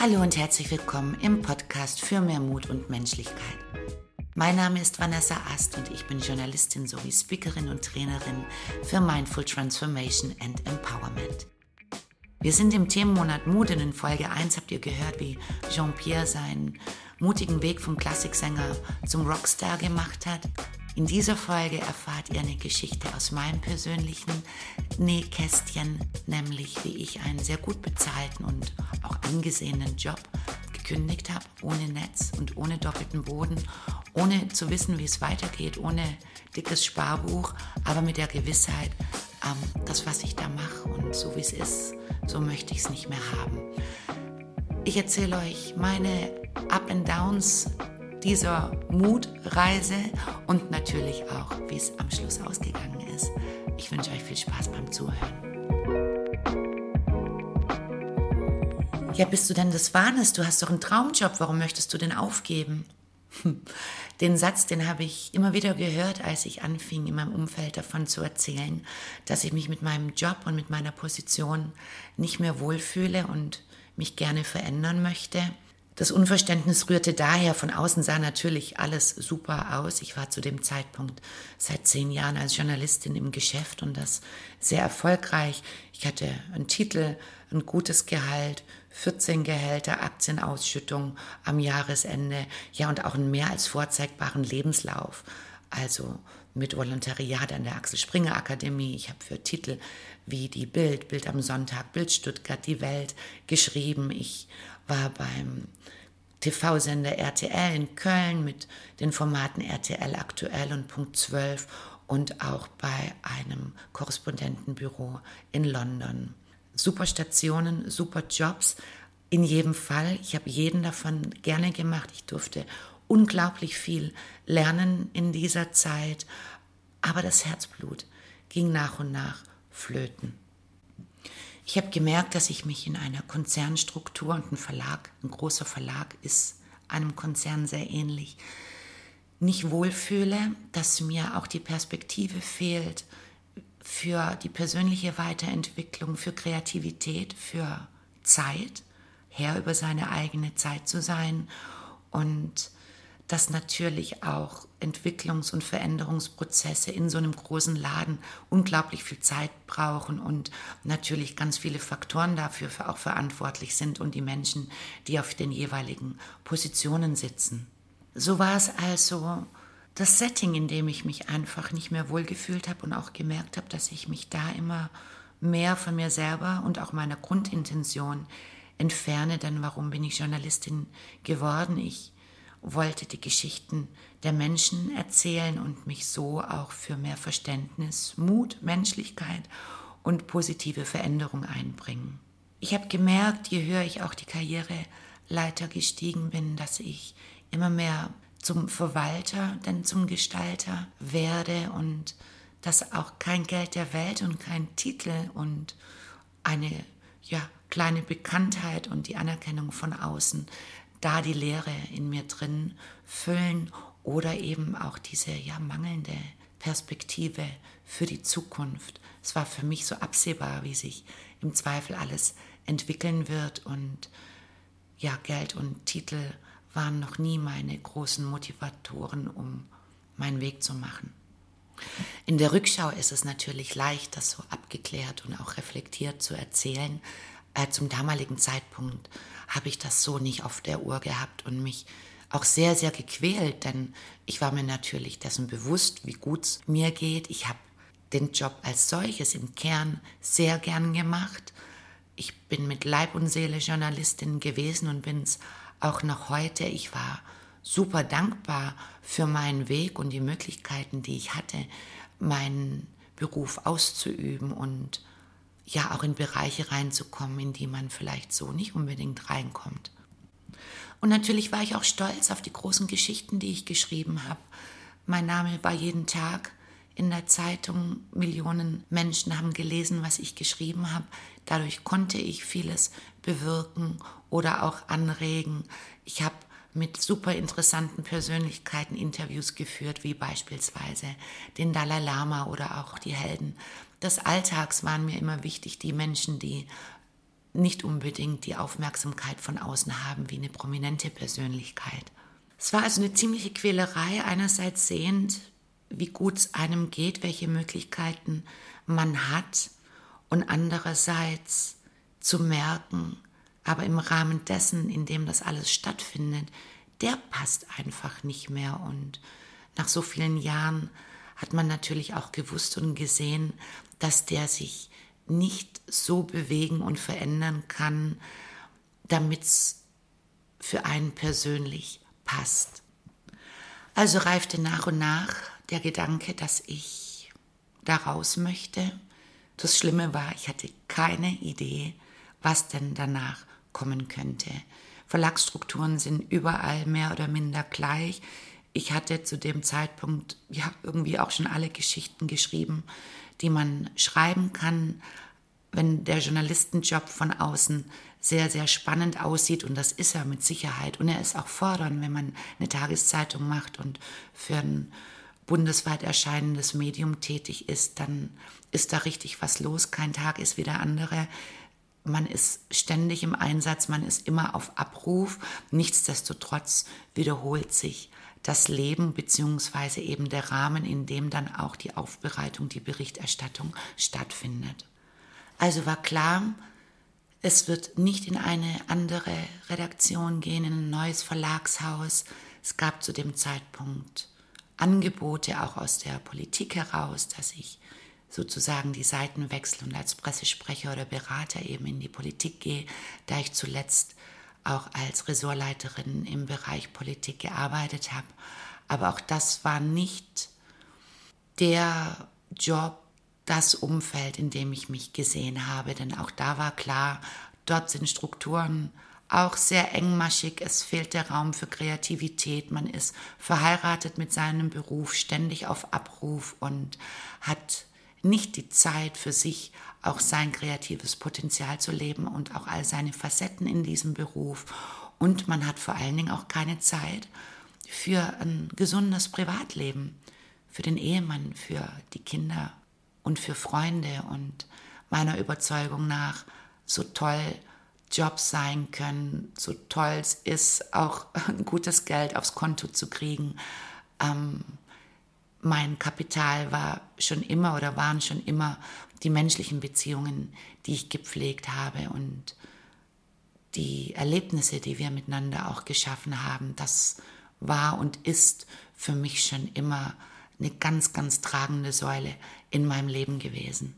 Hallo und herzlich willkommen im Podcast für mehr Mut und Menschlichkeit. Mein Name ist Vanessa Ast und ich bin Journalistin sowie Speakerin und Trainerin für Mindful Transformation and Empowerment. Wir sind im Themenmonat Mut und in Folge 1 habt ihr gehört, wie Jean-Pierre seinen mutigen Weg vom Klassiksänger zum Rockstar gemacht hat. In dieser Folge erfahrt ihr eine Geschichte aus meinem persönlichen Nähkästchen, nämlich wie ich einen sehr gut bezahlten und auch angesehenen Job gekündigt habe, ohne Netz und ohne doppelten Boden, ohne zu wissen, wie es weitergeht, ohne dickes Sparbuch, aber mit der Gewissheit, ähm, das, was ich da mache und so wie es ist, so möchte ich es nicht mehr haben. Ich erzähle euch meine Up and Downs dieser Mutreise und natürlich auch, wie es am Schluss ausgegangen ist. Ich wünsche euch viel Spaß beim Zuhören. Ja, bist du denn des Wahnes? Du hast doch einen Traumjob. Warum möchtest du denn aufgeben? Den Satz, den habe ich immer wieder gehört, als ich anfing, in meinem Umfeld davon zu erzählen, dass ich mich mit meinem Job und mit meiner Position nicht mehr wohlfühle und mich gerne verändern möchte. Das Unverständnis rührte daher, von außen sah natürlich alles super aus. Ich war zu dem Zeitpunkt seit zehn Jahren als Journalistin im Geschäft und das sehr erfolgreich. Ich hatte einen Titel, ein gutes Gehalt, 14 Gehälter, Aktienausschüttung am Jahresende, ja und auch einen mehr als vorzeigbaren Lebenslauf. Also mit Volontariat an der Axel Springer Akademie. Ich habe für Titel wie die Bild, Bild am Sonntag, Bild Stuttgart, die Welt geschrieben. Ich war beim TV-Sender RTL in Köln mit den Formaten RTL aktuell und Punkt 12 und auch bei einem Korrespondentenbüro in London. Super Stationen, super Jobs. In jedem Fall, ich habe jeden davon gerne gemacht. Ich durfte unglaublich viel lernen in dieser Zeit, aber das Herzblut ging nach und nach flöten. Ich habe gemerkt, dass ich mich in einer Konzernstruktur und ein Verlag, ein großer Verlag ist einem Konzern sehr ähnlich, nicht wohlfühle, dass mir auch die Perspektive fehlt für die persönliche Weiterentwicklung, für Kreativität, für Zeit, Herr über seine eigene Zeit zu sein und dass natürlich auch Entwicklungs- und Veränderungsprozesse in so einem großen Laden unglaublich viel Zeit brauchen und natürlich ganz viele Faktoren dafür auch verantwortlich sind und die Menschen, die auf den jeweiligen Positionen sitzen. So war es also das Setting, in dem ich mich einfach nicht mehr wohlgefühlt habe und auch gemerkt habe, dass ich mich da immer mehr von mir selber und auch meiner Grundintention entferne. Denn warum bin ich Journalistin geworden? Ich wollte die Geschichten der Menschen erzählen und mich so auch für mehr Verständnis, Mut, Menschlichkeit und positive Veränderung einbringen. Ich habe gemerkt, je höher ich auch die Karriereleiter gestiegen bin, dass ich immer mehr zum Verwalter, denn zum Gestalter werde und dass auch kein Geld der Welt und kein Titel und eine ja, kleine Bekanntheit und die Anerkennung von außen da die Leere in mir drin füllen oder eben auch diese ja mangelnde Perspektive für die Zukunft. Es war für mich so absehbar, wie sich im Zweifel alles entwickeln wird und ja, Geld und Titel waren noch nie meine großen Motivatoren, um meinen Weg zu machen. In der Rückschau ist es natürlich leicht, das so abgeklärt und auch reflektiert zu erzählen. Äh, zum damaligen Zeitpunkt habe ich das so nicht auf der Uhr gehabt und mich auch sehr, sehr gequält, denn ich war mir natürlich dessen bewusst, wie gut es mir geht. Ich habe den Job als solches im Kern sehr gern gemacht. Ich bin mit Leib und Seele Journalistin gewesen und bin es auch noch heute. Ich war super dankbar für meinen Weg und die Möglichkeiten, die ich hatte, meinen Beruf auszuüben und ja auch in Bereiche reinzukommen, in die man vielleicht so nicht unbedingt reinkommt. Und natürlich war ich auch stolz auf die großen Geschichten, die ich geschrieben habe. Mein Name war jeden Tag in der Zeitung. Millionen Menschen haben gelesen, was ich geschrieben habe. Dadurch konnte ich vieles bewirken oder auch anregen. Ich habe mit super interessanten Persönlichkeiten Interviews geführt, wie beispielsweise den Dalai Lama oder auch die Helden des Alltags waren mir immer wichtig, die Menschen, die nicht unbedingt die Aufmerksamkeit von außen haben wie eine prominente Persönlichkeit. Es war also eine ziemliche Quälerei, einerseits sehend, wie gut es einem geht, welche Möglichkeiten man hat und andererseits zu merken, aber im Rahmen dessen, in dem das alles stattfindet, der passt einfach nicht mehr und nach so vielen Jahren hat man natürlich auch gewusst und gesehen, dass der sich nicht so bewegen und verändern kann, damit es für einen persönlich passt. Also reifte nach und nach der Gedanke, dass ich da raus möchte. Das Schlimme war, ich hatte keine Idee, was denn danach kommen könnte. Verlagsstrukturen sind überall mehr oder minder gleich. Ich hatte zu dem Zeitpunkt ja irgendwie auch schon alle Geschichten geschrieben, die man schreiben kann, wenn der Journalistenjob von außen sehr, sehr spannend aussieht und das ist er mit Sicherheit. Und er ist auch fordernd, wenn man eine Tageszeitung macht und für ein bundesweit erscheinendes Medium tätig ist, dann ist da richtig was los. Kein Tag ist wie der andere. Man ist ständig im Einsatz, man ist immer auf Abruf. Nichtsdestotrotz wiederholt sich das Leben beziehungsweise eben der Rahmen, in dem dann auch die Aufbereitung, die Berichterstattung stattfindet. Also war klar, es wird nicht in eine andere Redaktion gehen, in ein neues Verlagshaus. Es gab zu dem Zeitpunkt Angebote auch aus der Politik heraus, dass ich sozusagen die Seiten wechsle und als Pressesprecher oder Berater eben in die Politik gehe, da ich zuletzt auch als Ressortleiterin im Bereich Politik gearbeitet habe. Aber auch das war nicht der Job, das Umfeld, in dem ich mich gesehen habe, denn auch da war klar, dort sind Strukturen auch sehr engmaschig, es fehlt der Raum für Kreativität, man ist verheiratet mit seinem Beruf, ständig auf Abruf und hat nicht die Zeit für sich, auch sein kreatives Potenzial zu leben und auch all seine Facetten in diesem Beruf. Und man hat vor allen Dingen auch keine Zeit für ein gesundes Privatleben, für den Ehemann, für die Kinder und für Freunde. Und meiner Überzeugung nach, so toll Jobs sein können, so toll es ist, auch ein gutes Geld aufs Konto zu kriegen. Ähm, mein Kapital war schon immer oder waren schon immer die menschlichen Beziehungen, die ich gepflegt habe und die Erlebnisse, die wir miteinander auch geschaffen haben, das war und ist für mich schon immer eine ganz, ganz tragende Säule in meinem Leben gewesen.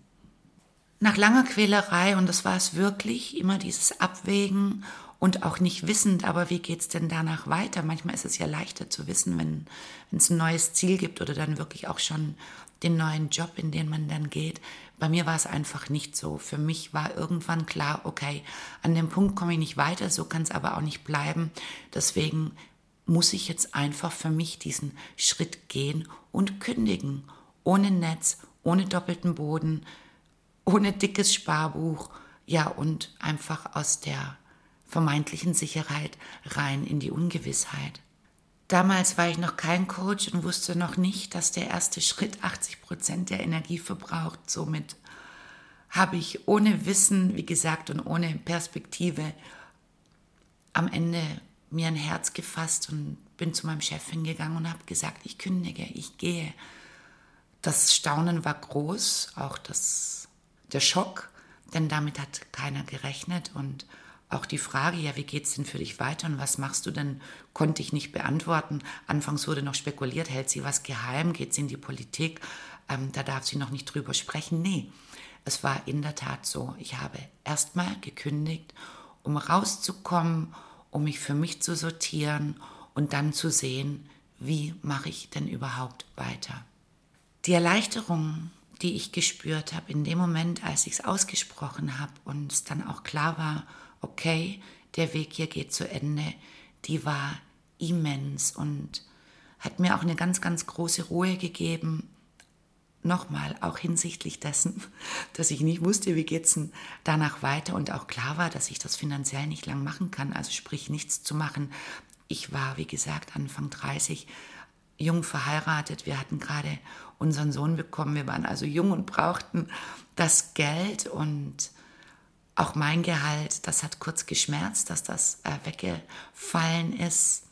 Nach langer Quälerei, und das war es wirklich, immer dieses Abwägen und auch nicht wissend, aber wie geht es denn danach weiter? Manchmal ist es ja leichter zu wissen, wenn es ein neues Ziel gibt oder dann wirklich auch schon den neuen Job, in den man dann geht. Bei mir war es einfach nicht so. Für mich war irgendwann klar, okay, an dem Punkt komme ich nicht weiter, so kann es aber auch nicht bleiben. Deswegen muss ich jetzt einfach für mich diesen Schritt gehen und kündigen. Ohne Netz, ohne doppelten Boden, ohne dickes Sparbuch, ja, und einfach aus der vermeintlichen Sicherheit rein in die Ungewissheit. Damals war ich noch kein Coach und wusste noch nicht, dass der erste Schritt 80 Prozent der Energie verbraucht. Somit habe ich ohne Wissen, wie gesagt, und ohne Perspektive am Ende mir ein Herz gefasst und bin zu meinem Chef hingegangen und habe gesagt, ich kündige, ich gehe. Das Staunen war groß, auch das, der Schock, denn damit hat keiner gerechnet und auch die Frage, ja, wie geht's denn für dich weiter und was machst du denn, konnte ich nicht beantworten. Anfangs wurde noch spekuliert, hält sie was geheim, geht sie in die Politik, ähm, da darf sie noch nicht drüber sprechen. Nee, es war in der Tat so. Ich habe erstmal gekündigt, um rauszukommen, um mich für mich zu sortieren und dann zu sehen, wie mache ich denn überhaupt weiter. Die Erleichterung, die ich gespürt habe in dem Moment, als ich es ausgesprochen habe und es dann auch klar war, okay, der Weg hier geht zu Ende, die war immens und hat mir auch eine ganz, ganz große Ruhe gegeben. Nochmal, auch hinsichtlich dessen, dass ich nicht wusste, wie geht es denn danach weiter und auch klar war, dass ich das finanziell nicht lang machen kann, also sprich nichts zu machen. Ich war, wie gesagt, Anfang 30, jung verheiratet. Wir hatten gerade unseren Sohn bekommen. Wir waren also jung und brauchten das Geld und auch mein Gehalt, das hat kurz geschmerzt, dass das äh, weggefallen ist.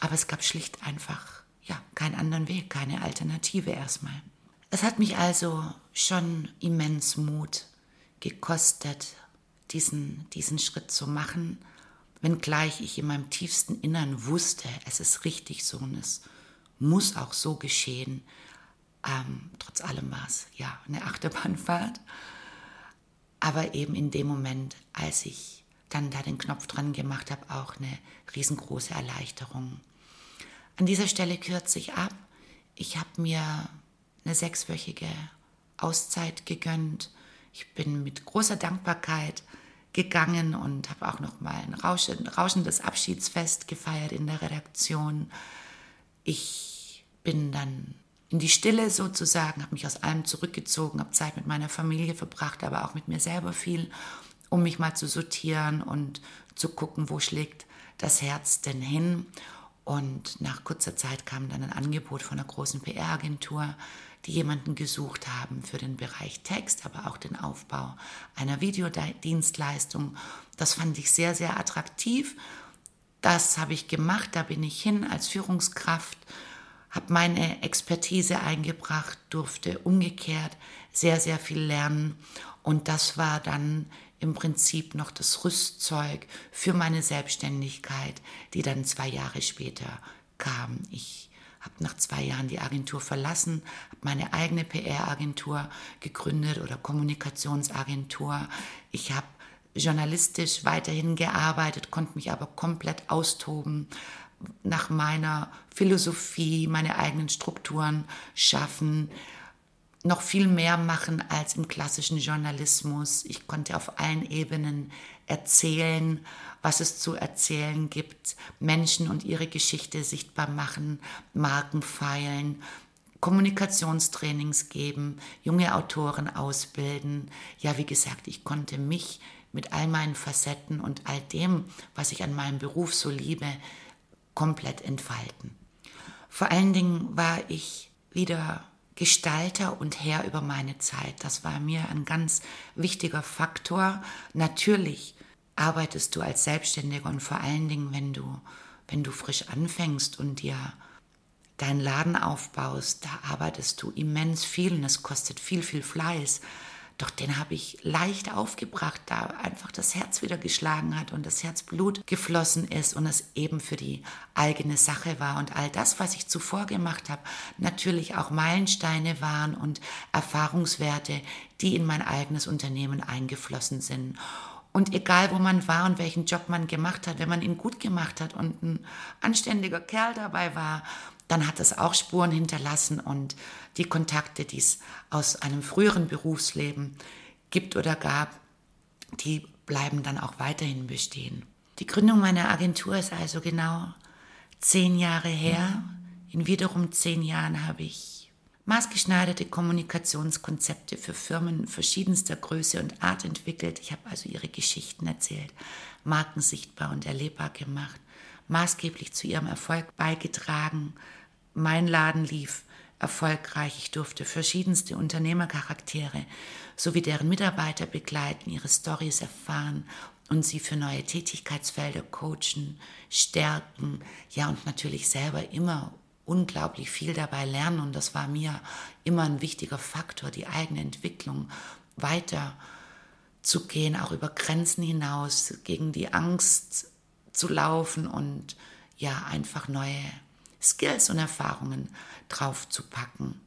Aber es gab schlicht einfach ja, keinen anderen Weg, keine Alternative erstmal. Es hat mich also schon immens Mut gekostet, diesen, diesen Schritt zu machen, wenngleich ich in meinem tiefsten Innern wusste, es ist richtig so und es muss auch so geschehen. Ähm, trotz allem war es ja eine Achterbahnfahrt. Aber eben in dem Moment, als ich dann da den Knopf dran gemacht habe, auch eine riesengroße Erleichterung. An dieser Stelle kürze ich ab. Ich habe mir eine sechswöchige Auszeit gegönnt. Ich bin mit großer Dankbarkeit gegangen und habe auch noch mal ein rauschendes Abschiedsfest gefeiert in der Redaktion. Ich bin dann in die Stille sozusagen, habe mich aus allem zurückgezogen, habe Zeit mit meiner Familie verbracht, aber auch mit mir selber viel, um mich mal zu sortieren und zu gucken, wo schlägt das Herz denn hin. Und nach kurzer Zeit kam dann ein Angebot von einer großen PR-Agentur, die jemanden gesucht haben für den Bereich Text, aber auch den Aufbau einer Videodienstleistung. Das fand ich sehr, sehr attraktiv. Das habe ich gemacht, da bin ich hin als Führungskraft, habe meine Expertise eingebracht, durfte umgekehrt sehr, sehr viel lernen. Und das war dann im Prinzip noch das Rüstzeug für meine Selbstständigkeit, die dann zwei Jahre später kam. Ich habe nach zwei Jahren die Agentur verlassen, habe meine eigene PR-Agentur gegründet oder Kommunikationsagentur. Ich habe journalistisch weiterhin gearbeitet, konnte mich aber komplett austoben, nach meiner Philosophie, meine eigenen Strukturen schaffen, noch viel mehr machen als im klassischen Journalismus. Ich konnte auf allen Ebenen erzählen, was es zu erzählen gibt, Menschen und ihre Geschichte sichtbar machen, Marken feilen, Kommunikationstrainings geben, junge Autoren ausbilden. Ja, wie gesagt, ich konnte mich mit all meinen Facetten und all dem, was ich an meinem Beruf so liebe, komplett entfalten. Vor allen Dingen war ich wieder Gestalter und Herr über meine Zeit. Das war mir ein ganz wichtiger Faktor. Natürlich arbeitest du als Selbstständiger und vor allen Dingen, wenn du, wenn du frisch anfängst und dir deinen Laden aufbaust, da arbeitest du immens viel und es kostet viel, viel Fleiß. Doch den habe ich leicht aufgebracht, da einfach das Herz wieder geschlagen hat und das Herzblut geflossen ist und es eben für die eigene Sache war. Und all das, was ich zuvor gemacht habe, natürlich auch Meilensteine waren und Erfahrungswerte, die in mein eigenes Unternehmen eingeflossen sind. Und egal, wo man war und welchen Job man gemacht hat, wenn man ihn gut gemacht hat und ein anständiger Kerl dabei war, dann hat es auch Spuren hinterlassen und die Kontakte, die es aus einem früheren Berufsleben gibt oder gab, die bleiben dann auch weiterhin bestehen. Die Gründung meiner Agentur ist also genau zehn Jahre her. In wiederum zehn Jahren habe ich maßgeschneiderte Kommunikationskonzepte für Firmen verschiedenster Größe und Art entwickelt. Ich habe also ihre Geschichten erzählt, Marken sichtbar und erlebbar gemacht, maßgeblich zu ihrem Erfolg beigetragen. Mein Laden lief erfolgreich. Ich durfte verschiedenste Unternehmercharaktere sowie deren Mitarbeiter begleiten, ihre Stories erfahren und sie für neue Tätigkeitsfelder coachen, stärken, ja und natürlich selber immer unglaublich viel dabei lernen und das war mir immer ein wichtiger Faktor, die eigene Entwicklung weiter zu gehen, auch über Grenzen hinaus, gegen die Angst zu laufen und ja, einfach neue Skills und Erfahrungen drauf zu packen.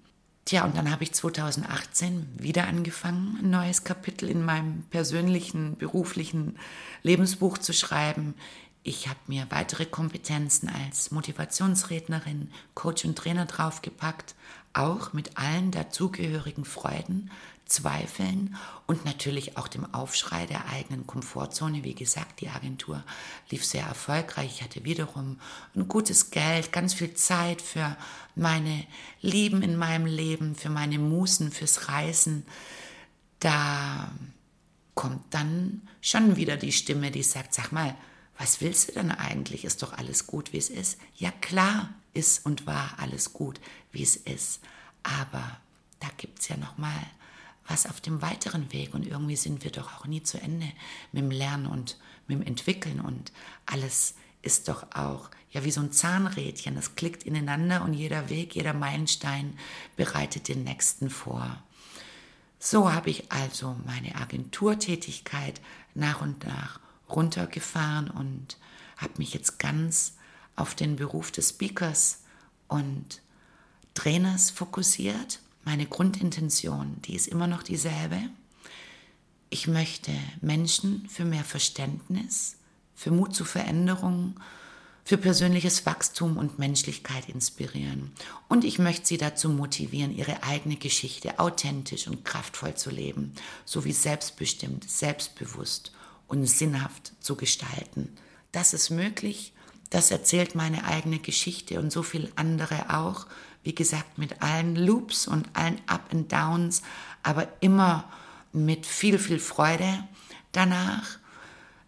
Tja, und dann habe ich 2018 wieder angefangen, ein neues Kapitel in meinem persönlichen, beruflichen Lebensbuch zu schreiben. Ich habe mir weitere Kompetenzen als Motivationsrednerin, Coach und Trainer draufgepackt, auch mit allen dazugehörigen Freuden, Zweifeln und natürlich auch dem Aufschrei der eigenen Komfortzone. Wie gesagt, die Agentur lief sehr erfolgreich. Ich hatte wiederum ein gutes Geld, ganz viel Zeit für meine Lieben in meinem Leben, für meine Musen, fürs Reisen. Da kommt dann schon wieder die Stimme, die sagt, sag mal, was willst du denn eigentlich? Ist doch alles gut, wie es ist. Ja klar ist und war alles gut, wie es ist. Aber da gibt es ja noch mal was auf dem weiteren Weg. Und irgendwie sind wir doch auch nie zu Ende mit dem Lernen und mit dem Entwickeln. Und alles ist doch auch ja wie so ein Zahnrädchen. Es klickt ineinander und jeder Weg, jeder Meilenstein bereitet den nächsten vor. So habe ich also meine Agenturtätigkeit nach und nach runtergefahren und habe mich jetzt ganz auf den Beruf des Speakers und Trainers fokussiert. Meine Grundintention, die ist immer noch dieselbe. Ich möchte Menschen für mehr Verständnis, für Mut zu Veränderung, für persönliches Wachstum und Menschlichkeit inspirieren. Und ich möchte sie dazu motivieren, ihre eigene Geschichte authentisch und kraftvoll zu leben, sowie selbstbestimmt, selbstbewusst und sinnhaft zu gestalten. Das ist möglich, das erzählt meine eigene Geschichte und so viel andere auch. Wie gesagt, mit allen Loops und allen Up and Downs, aber immer mit viel, viel Freude danach.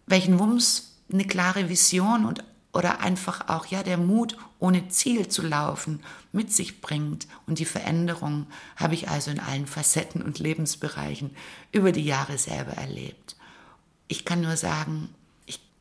Welchen Wumms eine klare Vision und oder einfach auch ja der Mut ohne Ziel zu laufen mit sich bringt und die Veränderung habe ich also in allen Facetten und Lebensbereichen über die Jahre selber erlebt. Ich kann nur sagen,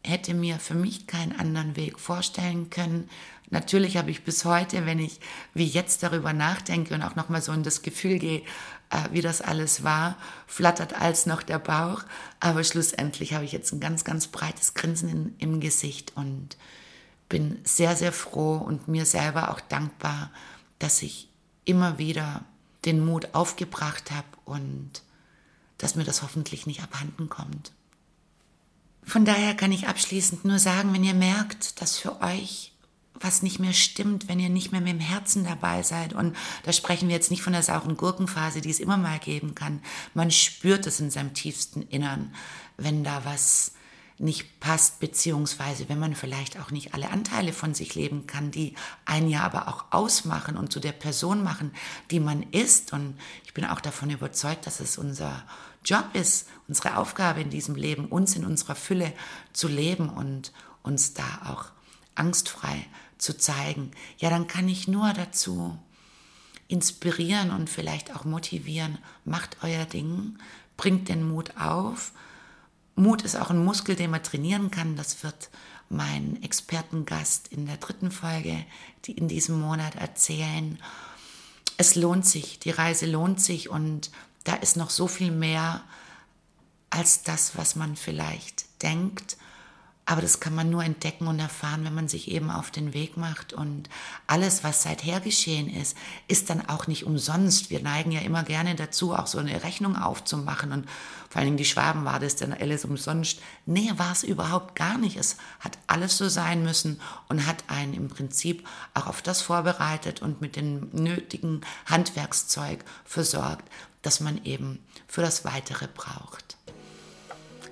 hätte mir für mich keinen anderen Weg vorstellen können. Natürlich habe ich bis heute, wenn ich wie jetzt darüber nachdenke und auch noch mal so in das Gefühl gehe, äh, wie das alles war, flattert als noch der Bauch. Aber schlussendlich habe ich jetzt ein ganz, ganz breites Grinsen in, im Gesicht und bin sehr, sehr froh und mir selber auch dankbar, dass ich immer wieder den Mut aufgebracht habe und dass mir das hoffentlich nicht abhanden kommt. Von daher kann ich abschließend nur sagen, wenn ihr merkt, dass für euch was nicht mehr stimmt, wenn ihr nicht mehr mit dem Herzen dabei seid. Und da sprechen wir jetzt nicht von der sauren Gurkenphase, die es immer mal geben kann. Man spürt es in seinem tiefsten Innern, wenn da was nicht passt, beziehungsweise wenn man vielleicht auch nicht alle Anteile von sich leben kann, die einen ja aber auch ausmachen und zu der Person machen, die man ist. Und ich bin auch davon überzeugt, dass es unser Job ist, unsere Aufgabe in diesem Leben, uns in unserer Fülle zu leben und uns da auch angstfrei zu zeigen. Ja, dann kann ich nur dazu inspirieren und vielleicht auch motivieren, macht euer Ding, bringt den Mut auf, Mut ist auch ein Muskel, den man trainieren kann. Das wird mein Expertengast in der dritten Folge, die in diesem Monat erzählen. Es lohnt sich, die Reise lohnt sich und da ist noch so viel mehr als das, was man vielleicht denkt. Aber das kann man nur entdecken und erfahren, wenn man sich eben auf den Weg macht. Und alles, was seither geschehen ist, ist dann auch nicht umsonst. Wir neigen ja immer gerne dazu, auch so eine Rechnung aufzumachen. Und vor Dingen die Schwaben war das dann alles umsonst. Nee, war es überhaupt gar nicht. Es hat alles so sein müssen und hat einen im Prinzip auch auf das vorbereitet und mit dem nötigen Handwerkszeug versorgt, das man eben für das Weitere braucht.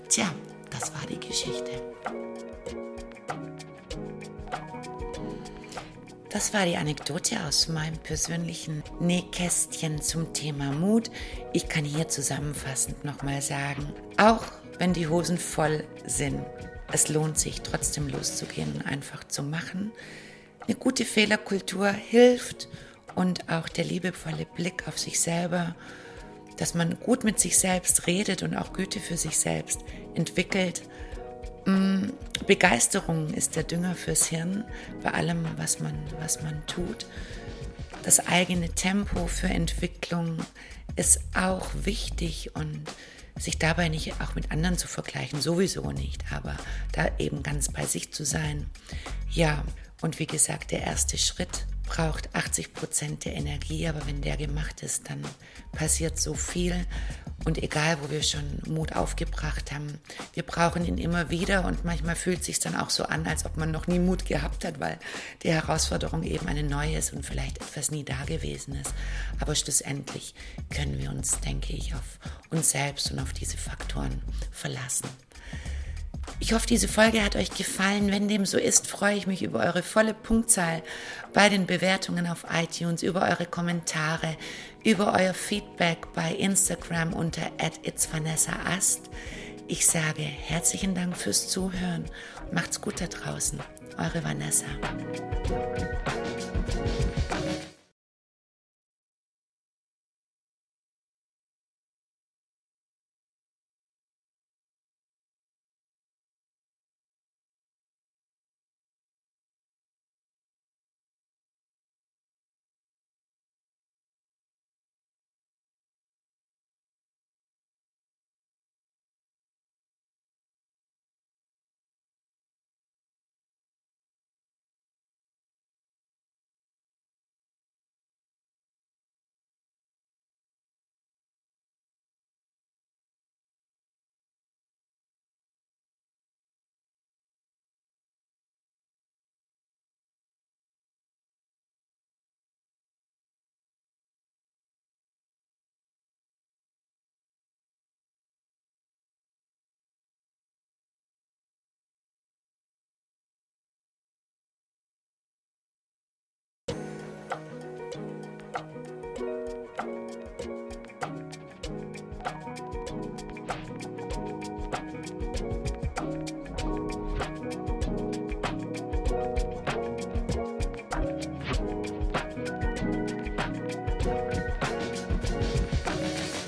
Tja, das war die Geschichte. Das war die Anekdote aus meinem persönlichen Nähkästchen zum Thema Mut. Ich kann hier zusammenfassend nochmal sagen, auch wenn die Hosen voll sind, es lohnt sich trotzdem loszugehen und einfach zu machen. Eine gute Fehlerkultur hilft und auch der liebevolle Blick auf sich selber, dass man gut mit sich selbst redet und auch Güte für sich selbst entwickelt Mm, Begeisterung ist der Dünger fürs Hirn bei allem, was man, was man tut. Das eigene Tempo für Entwicklung ist auch wichtig und sich dabei nicht auch mit anderen zu vergleichen, sowieso nicht, aber da eben ganz bei sich zu sein. Ja, und wie gesagt, der erste Schritt braucht 80 Prozent der Energie, aber wenn der gemacht ist, dann passiert so viel und egal, wo wir schon Mut aufgebracht haben, wir brauchen ihn immer wieder und manchmal fühlt es sich dann auch so an, als ob man noch nie Mut gehabt hat, weil die Herausforderung eben eine neue ist und vielleicht etwas nie da gewesen ist. Aber schlussendlich können wir uns, denke ich, auf uns selbst und auf diese Faktoren verlassen. Ich hoffe, diese Folge hat euch gefallen. Wenn dem so ist, freue ich mich über eure volle Punktzahl bei den Bewertungen auf iTunes, über eure Kommentare, über euer Feedback bei Instagram unter @itsvanessaast. Ich sage herzlichen Dank fürs Zuhören. Macht's gut da draußen. Eure Vanessa.